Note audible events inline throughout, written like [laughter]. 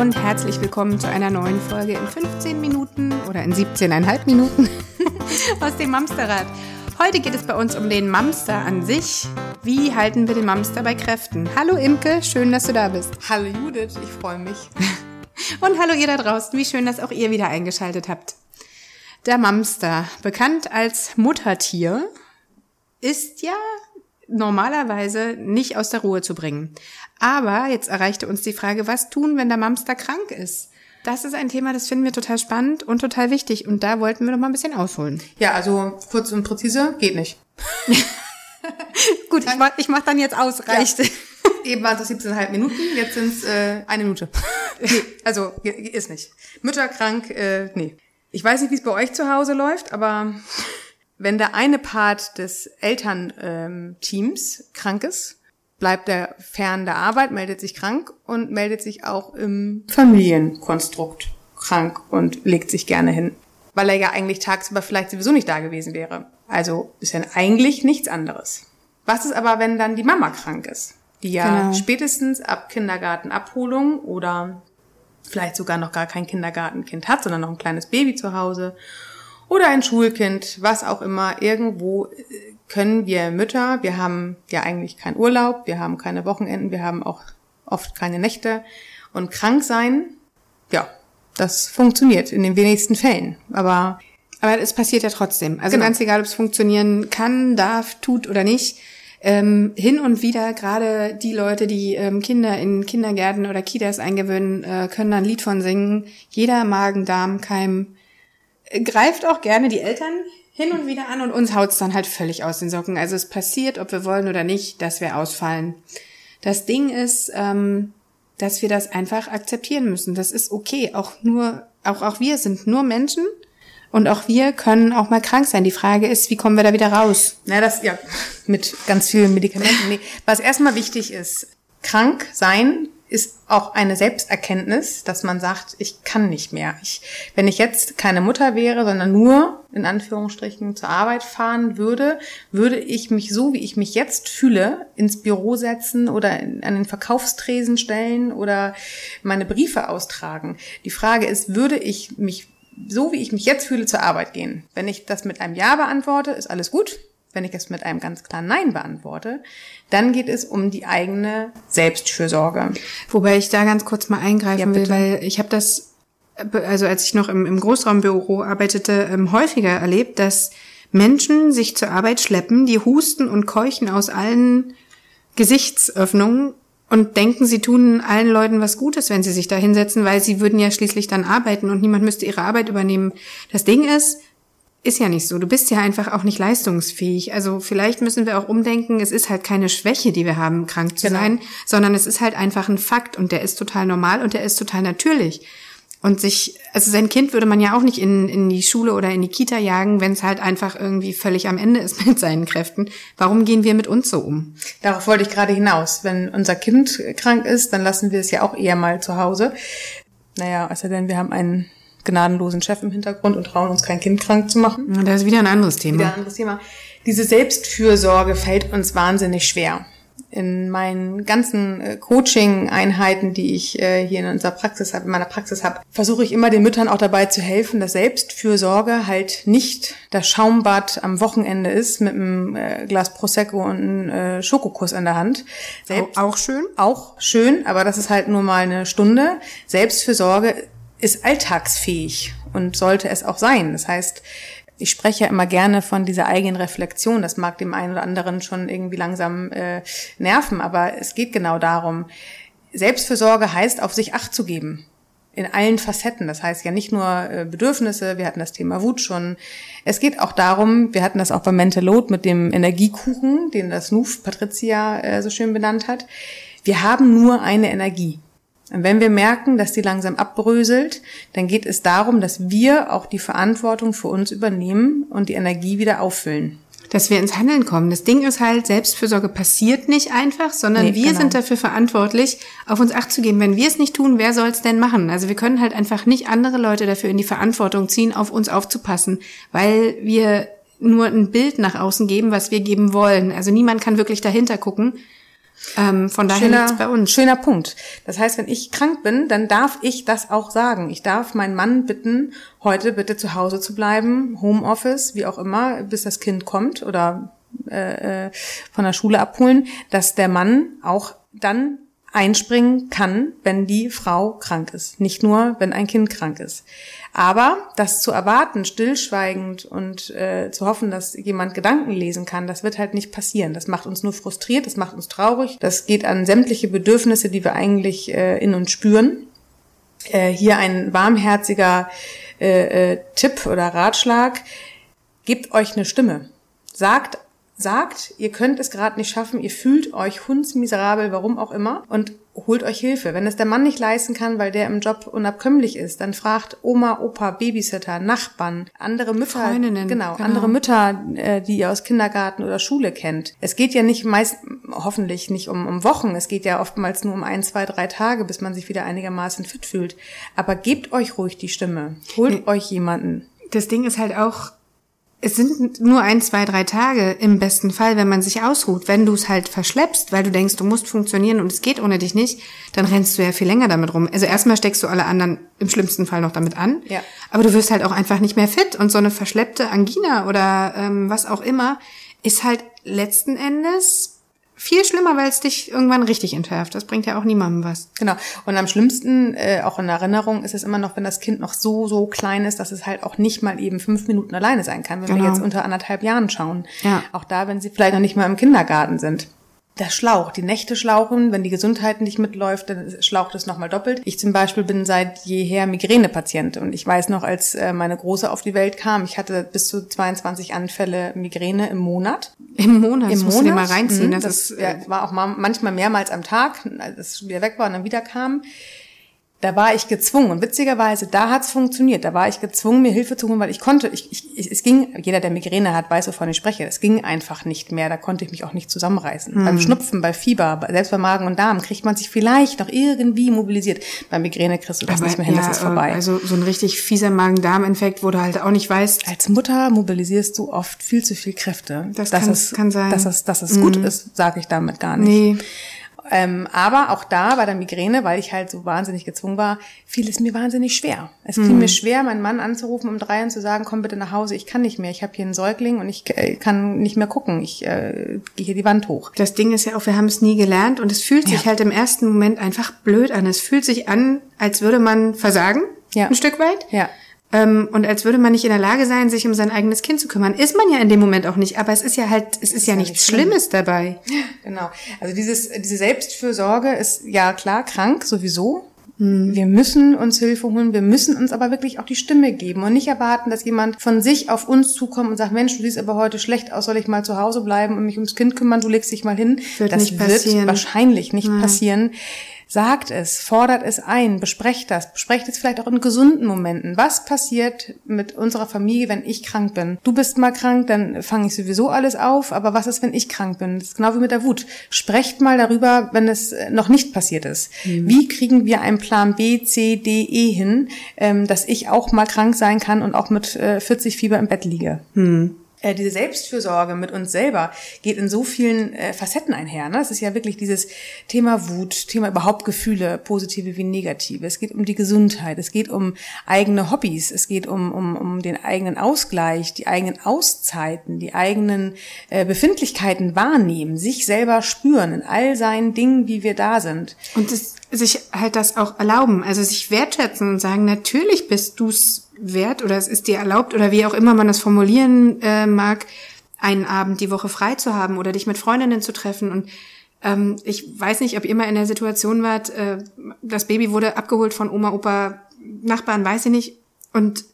Und herzlich willkommen zu einer neuen Folge in 15 Minuten oder in 17,5 Minuten [laughs] aus dem Mamsterrad. Heute geht es bei uns um den Mamster an sich. Wie halten wir den Mamster bei Kräften? Hallo Imke, schön, dass du da bist. Hallo Judith, ich freue mich. [laughs] Und hallo ihr da draußen, wie schön, dass auch ihr wieder eingeschaltet habt. Der Mamster, bekannt als Muttertier, ist ja normalerweise nicht aus der Ruhe zu bringen. Aber jetzt erreichte uns die Frage, was tun, wenn der Mamster krank ist? Das ist ein Thema, das finden wir total spannend und total wichtig. Und da wollten wir noch mal ein bisschen ausholen. Ja, also kurz und präzise, geht nicht. [laughs] Gut, ich mach, ich mach dann jetzt aus, reicht. Ja. [laughs] Eben waren es 17,5 Minuten, jetzt sind es äh, eine Minute. [laughs] nee, also ist nicht. Mütter krank, äh, nee. Ich weiß nicht, wie es bei euch zu Hause läuft, aber wenn der eine Part des Elternteams ähm, krank ist, bleibt er fern der Arbeit, meldet sich krank und meldet sich auch im Familienkonstrukt krank und legt sich gerne hin, weil er ja eigentlich tagsüber vielleicht sowieso nicht da gewesen wäre. Also ist ja eigentlich nichts anderes. Was ist aber, wenn dann die Mama krank ist? Die ja genau. spätestens ab Kindergartenabholung oder vielleicht sogar noch gar kein Kindergartenkind hat, sondern noch ein kleines Baby zu Hause oder ein Schulkind, was auch immer, irgendwo äh, können wir Mütter, wir haben ja eigentlich keinen Urlaub, wir haben keine Wochenenden, wir haben auch oft keine Nächte und krank sein, ja, das funktioniert in den wenigsten Fällen, aber aber es passiert ja trotzdem. Also genau. ganz egal, ob es funktionieren kann, darf, tut oder nicht. Ähm, hin und wieder gerade die Leute, die ähm, Kinder in Kindergärten oder Kitas eingewöhnen, äh, können ein Lied von singen. Jeder Magen-Darm-Keim greift auch gerne die Eltern hin und wieder an und uns haut's dann halt völlig aus den Socken. Also es passiert, ob wir wollen oder nicht, dass wir ausfallen. Das Ding ist, ähm, dass wir das einfach akzeptieren müssen. Das ist okay. Auch nur, auch, auch wir sind nur Menschen und auch wir können auch mal krank sein. Die Frage ist, wie kommen wir da wieder raus? Na, das, ja, mit ganz vielen Medikamenten. Nee. Was erstmal wichtig ist, krank sein ist auch eine Selbsterkenntnis, dass man sagt, ich kann nicht mehr. Ich, wenn ich jetzt keine Mutter wäre, sondern nur in Anführungsstrichen zur Arbeit fahren würde, würde ich mich so, wie ich mich jetzt fühle, ins Büro setzen oder in, an den Verkaufstresen stellen oder meine Briefe austragen. Die Frage ist, würde ich mich so, wie ich mich jetzt fühle, zur Arbeit gehen? Wenn ich das mit einem Ja beantworte, ist alles gut. Wenn ich es mit einem ganz klaren Nein beantworte, dann geht es um die eigene Selbstfürsorge. Wobei ich da ganz kurz mal eingreifen ja, will, weil ich habe das, also als ich noch im, im Großraumbüro arbeitete, ähm, häufiger erlebt, dass Menschen sich zur Arbeit schleppen, die husten und keuchen aus allen Gesichtsöffnungen und denken, sie tun allen Leuten was Gutes, wenn sie sich da hinsetzen, weil sie würden ja schließlich dann arbeiten und niemand müsste ihre Arbeit übernehmen. Das Ding ist, ist ja nicht so. Du bist ja einfach auch nicht leistungsfähig. Also vielleicht müssen wir auch umdenken, es ist halt keine Schwäche, die wir haben, krank zu genau. sein, sondern es ist halt einfach ein Fakt und der ist total normal und der ist total natürlich. Und sich, also sein Kind würde man ja auch nicht in, in die Schule oder in die Kita jagen, wenn es halt einfach irgendwie völlig am Ende ist [laughs] mit seinen Kräften. Warum gehen wir mit uns so um? Darauf wollte ich gerade hinaus. Wenn unser Kind krank ist, dann lassen wir es ja auch eher mal zu Hause. Naja, also denn wir haben einen gnadenlosen Chef im Hintergrund und trauen uns kein Kind krank zu machen. Das ist wieder ein anderes Thema. Wieder ein anderes Thema. Diese Selbstfürsorge fällt uns wahnsinnig schwer. In meinen ganzen äh, Coaching-Einheiten, die ich äh, hier in unserer Praxis habe, in meiner Praxis habe, versuche ich immer den Müttern auch dabei zu helfen, dass Selbstfürsorge halt nicht das Schaumbad am Wochenende ist mit einem äh, Glas Prosecco und einem Schokokuss in der Hand. Selbst, auch schön? Auch schön, aber das ist halt nur mal eine Stunde. Selbstfürsorge ist alltagsfähig und sollte es auch sein. Das heißt, ich spreche ja immer gerne von dieser eigenen Reflexion. Das mag dem einen oder anderen schon irgendwie langsam äh, nerven, aber es geht genau darum. Selbstfürsorge heißt, auf sich Acht zu geben. In allen Facetten. Das heißt ja nicht nur äh, Bedürfnisse, wir hatten das Thema Wut schon. Es geht auch darum, wir hatten das auch bei Mental Load mit dem Energiekuchen, den das Nuf Patricia äh, so schön benannt hat. Wir haben nur eine Energie. Und wenn wir merken, dass die langsam abbröselt, dann geht es darum, dass wir auch die Verantwortung für uns übernehmen und die Energie wieder auffüllen. Dass wir ins Handeln kommen. Das Ding ist halt, Selbstfürsorge passiert nicht einfach, sondern nee, wir genau. sind dafür verantwortlich, auf uns Acht zu geben. Wenn wir es nicht tun, wer soll es denn machen? Also wir können halt einfach nicht andere Leute dafür in die Verantwortung ziehen, auf uns aufzupassen, weil wir nur ein Bild nach außen geben, was wir geben wollen. Also niemand kann wirklich dahinter gucken Ähm, von daher schöner, bei uns. Schöner Punkt. Das heißt, wenn ich krank bin, dann darf ich das auch sagen. Ich darf meinen Mann bitten, heute bitte zu Hause zu bleiben, Homeoffice, wie auch immer, bis das Kind kommt oder äh, äh von der Schule abholen, dass der Mann auch dann einspringen kann, wenn die Frau krank ist, nicht nur, wenn ein Kind krank ist. Aber das zu erwarten, stillschweigend und äh, zu hoffen, dass jemand Gedanken lesen kann, das wird halt nicht passieren. Das macht uns nur frustriert, das macht uns traurig. Das geht an sämtliche Bedürfnisse, die wir eigentlich äh, in uns spüren. Äh, hier ein warmherziger äh, äh, Tipp oder Ratschlag. Gebt euch eine Stimme. Sagt sagt, ihr könnt es gerade nicht schaffen, ihr fühlt euch hundsmiserabel, warum auch immer, und holt euch Hilfe. Wenn es der Mann nicht leisten kann, weil der im Job unabkömmlich ist, dann fragt Oma, Opa, Babysitter, Nachbarn, andere Mütter, Freundinnen, genau, genau, andere Mütter, äh, die ihr aus Kindergarten oder Schule kennt. Es geht ja nicht meist, hoffentlich nicht um, um Wochen, es geht ja oftmals nur um ein, zwei, drei Tage, bis man sich wieder einigermaßen fit fühlt. Aber gebt euch ruhig die Stimme, holt nee. euch jemanden. Das Ding ist halt auch, es sind nur ein, zwei, drei Tage im besten Fall, wenn man sich ausruht. Wenn du es halt verschleppst, weil du denkst, du musst funktionieren und es geht ohne dich nicht, dann rennst du ja viel länger damit rum. Also erstmal steckst du alle anderen im schlimmsten Fall noch damit an. Ja. Aber du wirst halt auch einfach nicht mehr fit. Und so eine verschleppte Angina oder ähm, was auch immer ist halt letzten Endes viel schlimmer, weil es dich irgendwann richtig entwerft. Das bringt ja auch niemandem was. Genau. Und am schlimmsten, äh, auch in Erinnerung, ist es immer noch, wenn das Kind noch so, so klein ist, dass es halt auch nicht mal eben fünf Minuten alleine sein kann, wenn genau. wir jetzt unter anderthalb Jahren schauen. Ja. Auch da, wenn sie vielleicht noch nicht mal im Kindergarten sind der Schlauch, die Nächte schlauchen, wenn die Gesundheit nicht mitläuft, dann schlaucht es nochmal doppelt. Ich zum Beispiel bin seit jeher Migränepatient und ich weiß noch, als äh, meine Große auf die Welt kam, ich hatte bis zu 22 Anfälle Migräne im Monat. Im Monat? Im Monat? mal reinziehen. Mhm, das, das ist, ja, war auch mal, manchmal mehrmals am Tag, als es wieder weg war und dann wieder kam da war ich gezwungen. Und witzigerweise, da hat's funktioniert. Da war ich gezwungen, mir Hilfe zu holen, weil ich konnte, ich, ich, es ging, jeder, der Migräne hat, weiß, wovon ich spreche. Es ging einfach nicht mehr. Da konnte ich mich auch nicht zusammenreißen. Hm. Beim Schnupfen, bei Fieber, selbst bei Magen und Darm kriegt man sich vielleicht noch irgendwie mobilisiert. Beim Migräne kriegst du das Aber, nicht mehr hin, ja, das ist vorbei. Also so ein richtig fieser Magen-Darm-Infekt, wo du halt auch nicht weißt. Als Mutter mobilisierst du oft viel zu viel Kräfte. Das kann, es, kann sein. Dass es, dass es mhm. gut ist, sage ich damit gar nicht. Nee. Ähm, aber auch da bei der Migräne, weil ich halt so wahnsinnig gezwungen war, fiel es mir wahnsinnig schwer. Es fiel mhm. mir schwer, meinen Mann anzurufen um drei und zu sagen, komm bitte nach Hause, ich kann nicht mehr, ich habe hier einen Säugling und ich äh, kann nicht mehr gucken, ich äh, gehe hier die Wand hoch. Das Ding ist ja auch, wir haben es nie gelernt und es fühlt sich ja. halt im ersten Moment einfach blöd an. Es fühlt sich an, als würde man versagen, ja. ein Stück weit. Ja. Ähm, und als würde man nicht in der Lage sein, sich um sein eigenes Kind zu kümmern. Ist man ja in dem Moment auch nicht, aber es ist ja halt, es ist, ist ja, ja nichts schlimm. Schlimmes dabei. Genau. Also dieses, diese Selbstfürsorge ist ja klar krank sowieso. Hm. Wir müssen uns Hilfe holen, wir müssen uns aber wirklich auch die Stimme geben und nicht erwarten, dass jemand von sich auf uns zukommt und sagt, Mensch, du siehst aber heute schlecht aus, soll ich mal zu Hause bleiben und mich ums Kind kümmern, du legst dich mal hin. Wird das wird wahrscheinlich nicht Nein. passieren. Sagt es, fordert es ein, besprecht das, besprecht es vielleicht auch in gesunden Momenten. Was passiert mit unserer Familie, wenn ich krank bin? Du bist mal krank, dann fange ich sowieso alles auf, aber was ist, wenn ich krank bin? Das ist genau wie mit der Wut. Sprecht mal darüber, wenn es äh, noch nicht passiert ist. Mhm. Wie kriegen wir einen Plan B, C, D, E hin, ähm, dass ich auch mal krank sein kann und auch mit äh, 40 Fieber im Bett liege? Mhm äh, diese Selbstfürsorge mit uns selber geht in so vielen äh, Facetten einher. Ne? Es ist ja wirklich dieses Thema Wut, Thema überhaupt Gefühle, positive wie negative. Es geht um die Gesundheit, es geht um eigene Hobbys, es geht um, um, um den eigenen Ausgleich, die eigenen Auszeiten, die eigenen äh, Befindlichkeiten wahrnehmen, sich selber spüren in all seinen Dingen, wie wir da sind. Und das, sich halt das auch erlauben, also sich wertschätzen und sagen, natürlich bist du's wert oder es ist dir erlaubt oder wie auch immer man das formulieren äh, mag, einen Abend die Woche frei zu haben oder dich mit Freundinnen zu treffen. Und ähm, ich weiß nicht, ob ihr mal in der Situation wart, äh, das Baby wurde abgeholt von Oma, Opa, Nachbarn, weiß ich nicht. Und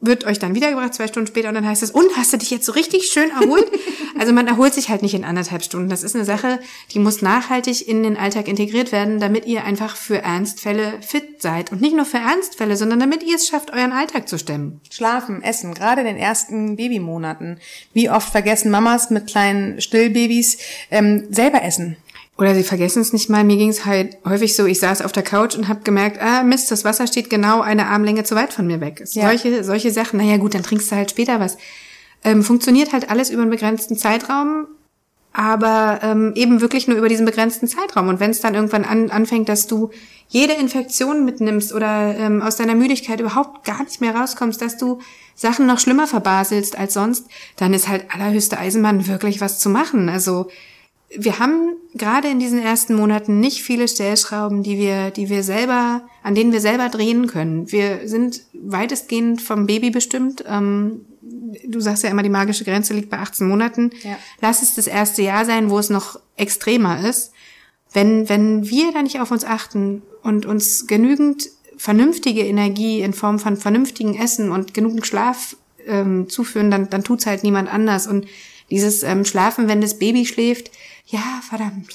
wird euch dann wiedergebracht, zwei Stunden später, und dann heißt es, und hast du dich jetzt so richtig schön erholt? [laughs] also man erholt sich halt nicht in anderthalb Stunden. Das ist eine Sache, die muss nachhaltig in den Alltag integriert werden, damit ihr einfach für Ernstfälle fit seid. Und nicht nur für Ernstfälle, sondern damit ihr es schafft, euren Alltag zu stemmen. Schlafen, essen, gerade in den ersten Babymonaten. Wie oft vergessen Mamas mit kleinen Stillbabys ähm, selber essen. Oder sie vergessen es nicht mal. Mir ging es halt häufig so, ich saß auf der Couch und habe gemerkt, ah Mist, das Wasser steht genau eine Armlänge zu weit von mir weg. Ja. Solche, solche Sachen, naja gut, dann trinkst du halt später was. Ähm, funktioniert halt alles über einen begrenzten Zeitraum. aber ähm, eben wirklich nur über diesen begrenzten Zeitraum. Und wenn es dann irgendwann an, anfängt, dass du jede Infektion mitnimmst oder ähm, aus deiner Müdigkeit überhaupt gar nicht mehr rauskommst, dass du Sachen noch schlimmer verbaselst als sonst, dann ist halt allerhöchste Eisenbahn wirklich was zu machen. Also wir haben gerade in diesen ersten Monaten nicht viele Stellschrauben, die wir, die wir selber, an denen wir selber drehen können. Wir sind weitestgehend vom Baby bestimmt. Ähm, du sagst ja immer, die magische Grenze liegt bei 18 Monaten. Ja. Lass es das erste Jahr sein, wo es noch extremer ist. Wenn, wenn wir da nicht auf uns achten und uns genügend vernünftige Energie in Form von vernünftigen Essen und genügend Schlaf ähm, zuführen, dann, dann tut's halt niemand anders. Und dieses ähm, Schlafen, wenn das Baby schläft, ja, verdammt.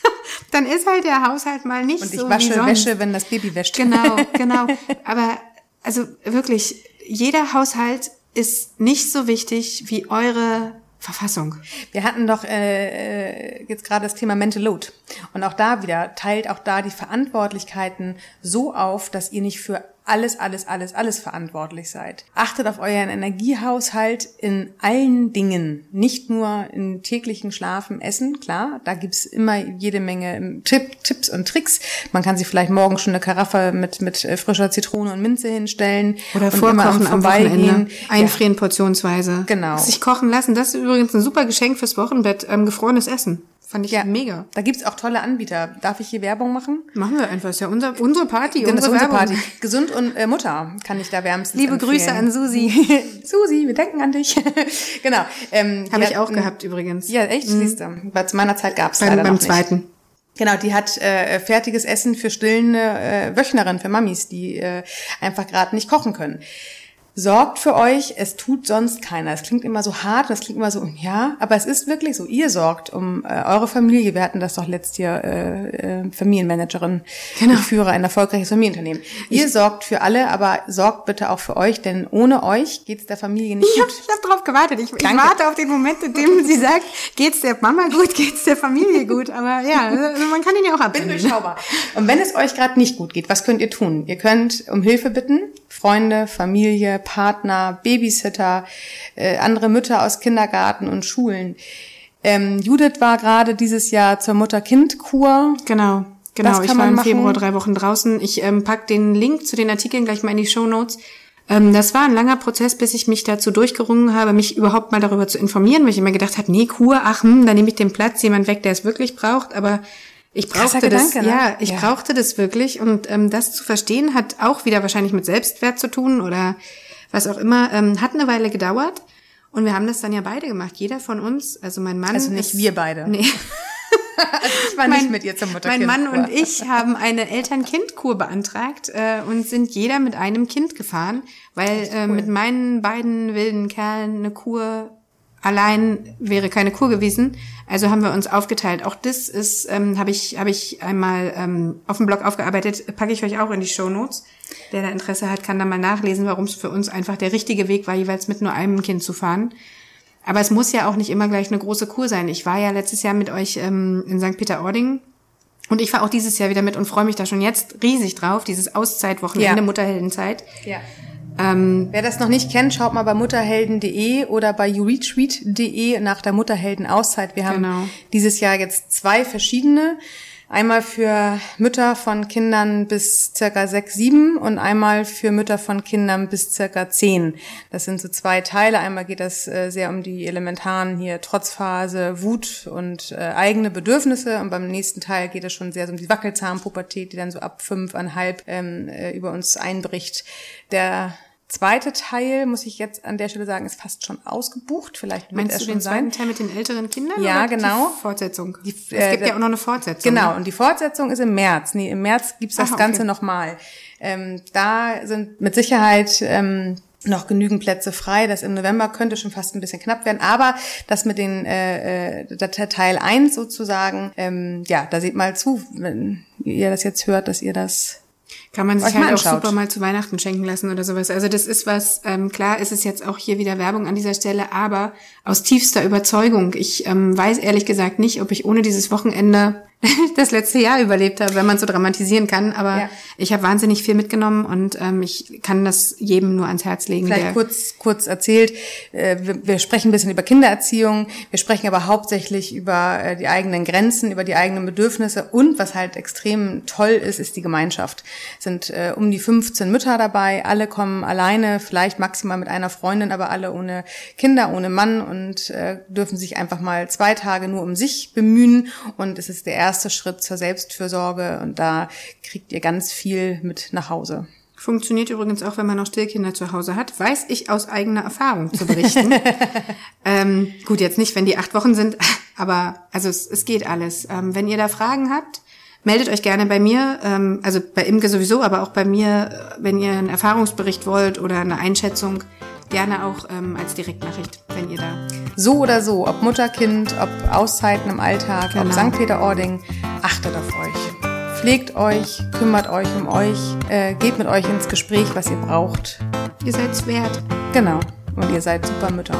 [laughs] dann ist halt der Haushalt mal nicht so. Und ich wasche Wäsche, wenn das Baby wäscht. Genau, [laughs] genau. Aber also wirklich, jeder Haushalt ist nicht so wichtig wie eure Verfassung. Wir hatten doch äh, äh, jetzt gerade das Thema Mental Load. Und auch da wieder teilt auch da die Verantwortlichkeiten so auf, dass ihr nicht für alles, alles, alles, alles verantwortlich seid. Achtet auf euren Energiehaushalt in allen Dingen, nicht nur in täglichen Schlafen, Essen, klar, da gibt's immer jede Menge Tipp, Tipps und Tricks. Man kann sich vielleicht morgen schon eine Karaffe mit, mit äh, frischer Zitrone und Minze hinstellen. Oder vorkochen am Wochenende. Einfrieren ja. portionsweise. Genau. Sich kochen lassen, das ist übrigens ein super Geschenk fürs Wochenbett, ähm, gefrorenes Essen. Fand ich ja. mega. Da gibt's auch tolle Anbieter. Darf ich hier Werbung machen? Machen wir einfach. Ist ja unser, unsere Party, genau, unsere, unsere Party. Gesund und äh, Mutter kann ich da wärmstens Liebe empfehlen. Grüße an Susi. [laughs] Susi, wir denken an dich. [laughs] genau. Ähm, Habe ich auch gehabt übrigens. Ja, echt? Mhm. Siehst du. Bei meiner Zeit gab's beim, leider beim noch zweiten. Nicht. Genau, die hat äh, fertiges Essen für stillende äh, Wöchnerinnen, für Mamis, die äh, einfach gerade nicht kochen können sorgt für euch, es tut sonst keiner. Es klingt immer so hart, es klingt immer so, ja, aber es ist wirklich so, ihr sorgt um äh, eure Familie. Wir hatten das doch letztes Jahr, äh, äh, Familienmanagerin, genau. ich führe ein erfolgreiches Familienunternehmen. Ihr ich, sorgt für alle, aber sorgt bitte auch für euch, denn ohne euch geht's der Familie nicht [laughs] ich gut. Hab, ich habe drauf gewartet. Ich, ich warte auf den Moment, in dem sie sagt, geht's der Mama gut, geht's der Familie gut. Aber ja, also man kann ihn ja auch abwenden. Bin durchschaubar. Und wenn es euch gerade nicht gut geht, was könnt ihr tun? Ihr könnt um Hilfe bitten, Freunde, Familie, Partner, Babysitter, äh, andere Mütter aus Kindergarten und Schulen. Ähm, Judith war gerade dieses Jahr zur Mutter-Kind-Kur. Genau, genau. Ich war im machen. Februar drei Wochen draußen. Ich ähm, pack den Link zu den Artikeln gleich mal in die Show Notes. Ähm, das war ein langer Prozess, bis ich mich dazu durchgerungen habe, mich überhaupt mal darüber zu informieren, weil ich immer gedacht habe, nee, Kur, ach, hm, da nehme ich den Platz, jemand weg, der es wirklich braucht. Aber ich brauchte das, Gedanke, ne? ja, ich ja. brauchte das wirklich und ähm, das zu verstehen hat auch wieder wahrscheinlich mit Selbstwert zu tun oder was auch immer. Ähm, hat eine Weile gedauert und wir haben das dann ja beide gemacht. Jeder von uns, also mein Mann. Also nicht ist, wir beide. Nee. also [laughs] ich war mein, nicht mit ihr zum Mutter Mein Mann und ich haben eine Eltern-Kind-Kur beantragt äh, und sind jeder mit einem Kind gefahren, weil äh, cool. äh, mit meinen beiden wilden Kerlen eine Kur allein wäre keine Kur gewesen. Also haben wir uns aufgeteilt. Auch das ist, ähm, habe ich, hab ich einmal ähm, auf dem Blog aufgearbeitet, packe ich euch auch in die Show Notes. Wer da Interesse hat, kann da mal nachlesen, warum es für uns einfach der richtige Weg war, jeweils mit nur einem Kind zu fahren. Aber es muss ja auch nicht immer gleich eine große Kur sein. Ich war ja letztes Jahr mit euch ähm, in St. Peter-Ording und ich fahre auch dieses Jahr wieder mit und freue mich da schon jetzt riesig drauf, dieses Auszeitwochenende, ja. Mutterheldenzeit. Ja. Ähm, Wer das noch nicht kennt, schaut mal bei mutterhelden.de oder bei youretweet.de nach der Mutterhelden-Auszeit. Wir haben genau. dieses Jahr jetzt zwei verschiedene. Einmal für Mütter von Kindern bis circa sechs, sieben und einmal für Mütter von Kindern bis circa zehn. Das sind so zwei Teile. Einmal geht das äh, sehr um die elementaren hier Trotzphase, Wut und äh, eigene Bedürfnisse. Und beim nächsten Teil geht es schon sehr so um die Wackelzahnpubertät, die dann so ab fünfeinhalb ähm, äh, über uns einbricht. Der zweite Teil, muss ich jetzt an der Stelle sagen, ist fast schon ausgebucht. Vielleicht Meinst du den zweiten Teil mit den älteren Kindern? Ja, genau. Die Fortsetzung. Die, es äh, gibt ja auch noch eine Fortsetzung. Genau, ne? und die Fortsetzung ist im März. Nee, im März gibt's das Aha, Ganze okay. nochmal. Ähm, da sind mit Sicherheit ähm, noch genügend Plätze frei. Das im November könnte schon fast ein bisschen knapp werden. Aber das mit den äh, äh, Teil 1 sozusagen, ähm, ja, da seht mal zu, wenn ihr das jetzt hört, dass ihr das kann man sich halt auch super mal zu Weihnachten schenken lassen oder sowas. Also das ist was, ähm, klar ist es jetzt auch hier wieder Werbung an dieser Stelle, aber aus tiefster Überzeugung. Ich ähm, weiß ehrlich gesagt nicht, ob ich ohne dieses Wochenende [laughs] das letzte Jahr überlebt habe, wenn man so dramatisieren kann. Aber ja. ich habe wahnsinnig viel mitgenommen und ähm, ich kann das jedem nur ans Herz legen. Vielleicht kurz, kurz erzählt. Äh, wir, wir, sprechen ein bisschen über Kindererziehung. Wir sprechen aber hauptsächlich über äh, die eigenen Grenzen, über die eigenen Bedürfnisse. Und was halt extrem toll ist, ist die Gemeinschaft. Es sind äh, um die 15 Mütter dabei. Alle kommen alleine, vielleicht maximal mit einer Freundin, aber alle ohne Kinder, ohne Mann und äh, dürfen sich einfach mal zwei Tage nur um sich bemühen. Und es ist der erste erste Schritt zur Selbstfürsorge und da kriegt ihr ganz viel mit nach Hause. Funktioniert übrigens auch, wenn man noch Stillkinder zu Hause hat, weiß ich aus eigener Erfahrung zu berichten. [laughs] ähm, gut, jetzt nicht, wenn die acht Wochen sind, aber also es, es geht alles. Ähm, wenn ihr da Fragen habt, meldet euch gerne bei mir, ähm, also bei Imke sowieso, aber auch bei mir, wenn ihr einen Erfahrungsbericht wollt oder eine Einschätzung gerne auch ähm, als Direktnachricht, wenn ihr da. So oder so, ob Mutter, Kind, ob Auszeiten im Alltag, genau. ob St. Peter-Ording, achtet auf euch. Pflegt euch, kümmert euch um euch, äh, geht mit euch ins Gespräch, was ihr braucht. Ihr seid's wert. Genau. Und ihr seid super Mütter.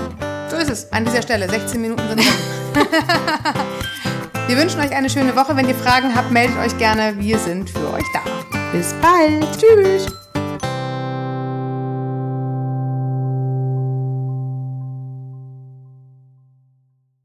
So ist es. An dieser Stelle. 16 Minuten sind rum. [laughs] Wir wünschen euch eine schöne Woche. Wenn ihr Fragen habt, meldet euch gerne. Wir sind für euch da. Bis bald. Tschüss.